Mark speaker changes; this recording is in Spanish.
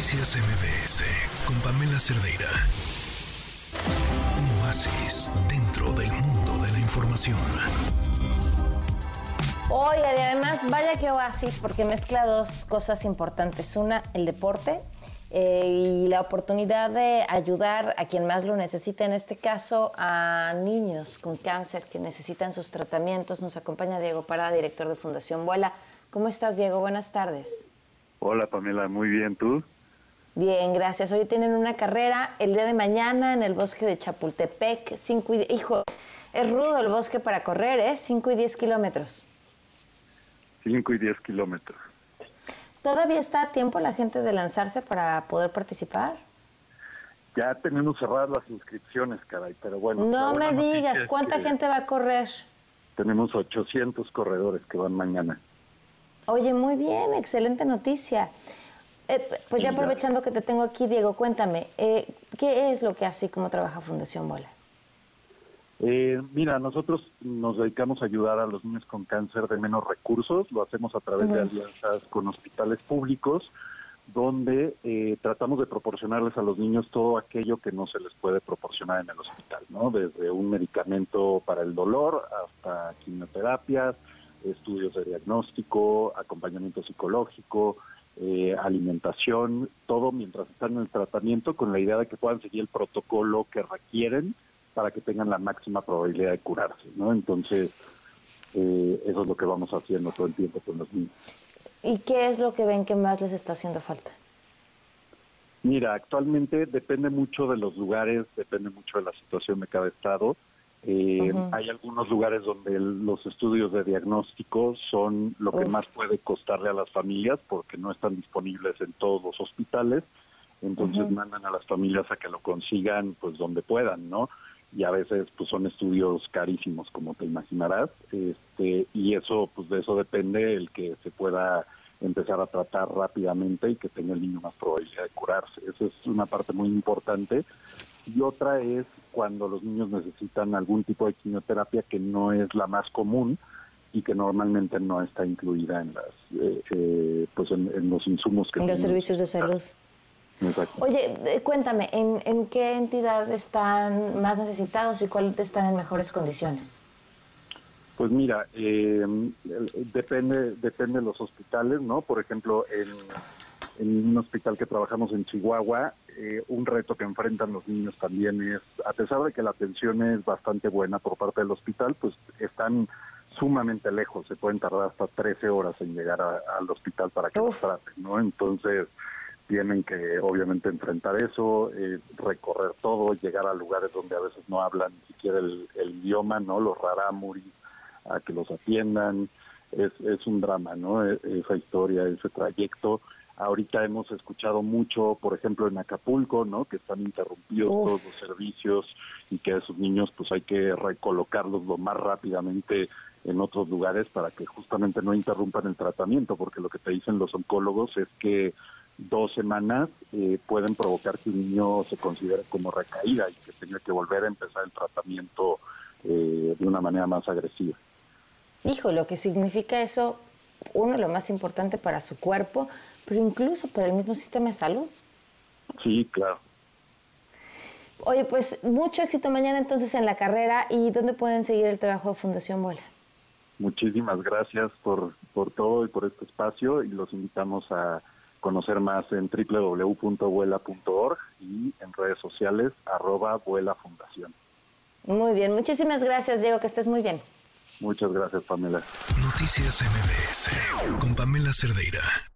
Speaker 1: Noticias MBS con Pamela Cerdeira. Un oasis dentro del mundo de la información.
Speaker 2: Hoy, y además, vaya que oasis, porque mezcla dos cosas importantes. Una, el deporte eh, y la oportunidad de ayudar a quien más lo necesita, en este caso a niños con cáncer que necesitan sus tratamientos. Nos acompaña Diego Parada, director de Fundación Vuela. ¿Cómo estás, Diego? Buenas tardes.
Speaker 3: Hola, Pamela. Muy bien, ¿tú?
Speaker 2: Bien, gracias. Hoy tienen una carrera el día de mañana en el bosque de Chapultepec. Cinco y, hijo, es rudo el bosque para correr, ¿eh? Cinco y diez kilómetros.
Speaker 3: Cinco y diez kilómetros.
Speaker 2: ¿Todavía está a tiempo la gente de lanzarse para poder participar?
Speaker 3: Ya tenemos cerradas las inscripciones, caray, pero bueno.
Speaker 2: No me digas, ¿cuánta gente va a correr?
Speaker 3: Tenemos 800 corredores que van mañana.
Speaker 2: Oye, muy bien, excelente noticia. Eh, pues ya aprovechando que te tengo aquí, Diego, cuéntame, eh, ¿qué es lo que hace y cómo trabaja Fundación Bola?
Speaker 3: Eh, mira, nosotros nos dedicamos a ayudar a los niños con cáncer de menos recursos, lo hacemos a través de alianzas con hospitales públicos, donde tratamos de proporcionarles a los niños todo aquello que no se les puede proporcionar en el hospital, ¿no? Desde un medicamento para el dolor hasta quimioterapias, estudios de diagnóstico, acompañamiento psicológico, eh, alimentación, todo mientras están en el tratamiento con la idea de que puedan seguir el protocolo que requieren para que tengan la máxima probabilidad de curarse, ¿no? Entonces, eh, eso es lo que vamos haciendo todo el tiempo con los niños.
Speaker 2: ¿Y qué es lo que ven que más les está haciendo falta?
Speaker 3: Mira, actualmente depende mucho de los lugares, depende mucho de la situación de cada estado. Eh, hay algunos lugares donde los estudios de diagnóstico son lo que más puede costarle a las familias porque no están disponibles en todos los hospitales. Entonces mandan a las familias a que lo consigan pues donde puedan, ¿no? Y a veces pues son estudios carísimos como te imaginarás. Este, y eso pues de eso depende el que se pueda empezar a tratar rápidamente y que tenga el niño más probabilidad de curarse. Esa es una parte muy importante y otra es cuando los niños necesitan algún tipo de quimioterapia que no es la más común y que normalmente no está incluida en las eh, eh, pues en, los insumos que
Speaker 2: en los servicios de salud
Speaker 3: Exacto.
Speaker 2: Oye, cuéntame, ¿en, qué entidad están más necesitados y cuáles están en mejores condiciones?
Speaker 3: Pues mira, eh, depende depende de los hospitales, ¿no? Por ejemplo, en en un hospital que trabajamos en Chihuahua, eh, un reto que enfrentan los niños también es, a pesar de que la atención es bastante buena por parte del hospital, pues están sumamente lejos, se pueden tardar hasta 13 horas en llegar al hospital para que los traten, ¿no? Entonces tienen que obviamente enfrentar eso, eh, recorrer todo, llegar a lugares donde a veces no hablan ni siquiera el, idioma, ¿no? Los rarámuris, a que los atiendan, es, es un drama, ¿no? E, esa historia, ese trayecto Ahorita hemos escuchado mucho, por ejemplo, en Acapulco, ¿no? Que están interrumpidos todos los servicios y que a esos niños pues hay que recolocarlos lo más rápidamente en otros lugares para que justamente no interrumpan el tratamiento, porque lo que te dicen los oncólogos es que dos semanas eh, pueden provocar que un niño se considere como recaída y que tenga que volver a empezar el tratamiento eh, de una manera más agresiva.
Speaker 2: Hijo, lo que significa eso, uno, lo más importante para su cuerpo, pero incluso para el mismo sistema de salud.
Speaker 3: Sí, claro.
Speaker 2: Oye, pues mucho éxito mañana entonces en la carrera y dónde pueden seguir el trabajo de Fundación Vuela.
Speaker 3: Muchísimas gracias por, por todo y por este espacio y los invitamos a conocer más en www.vuela.org y en redes sociales arroba Vuela Fundación.
Speaker 2: Muy bien, muchísimas gracias Diego, que estés muy bien.
Speaker 3: Muchas gracias Pamela.
Speaker 1: Noticias MBS con Pamela Cerdeira.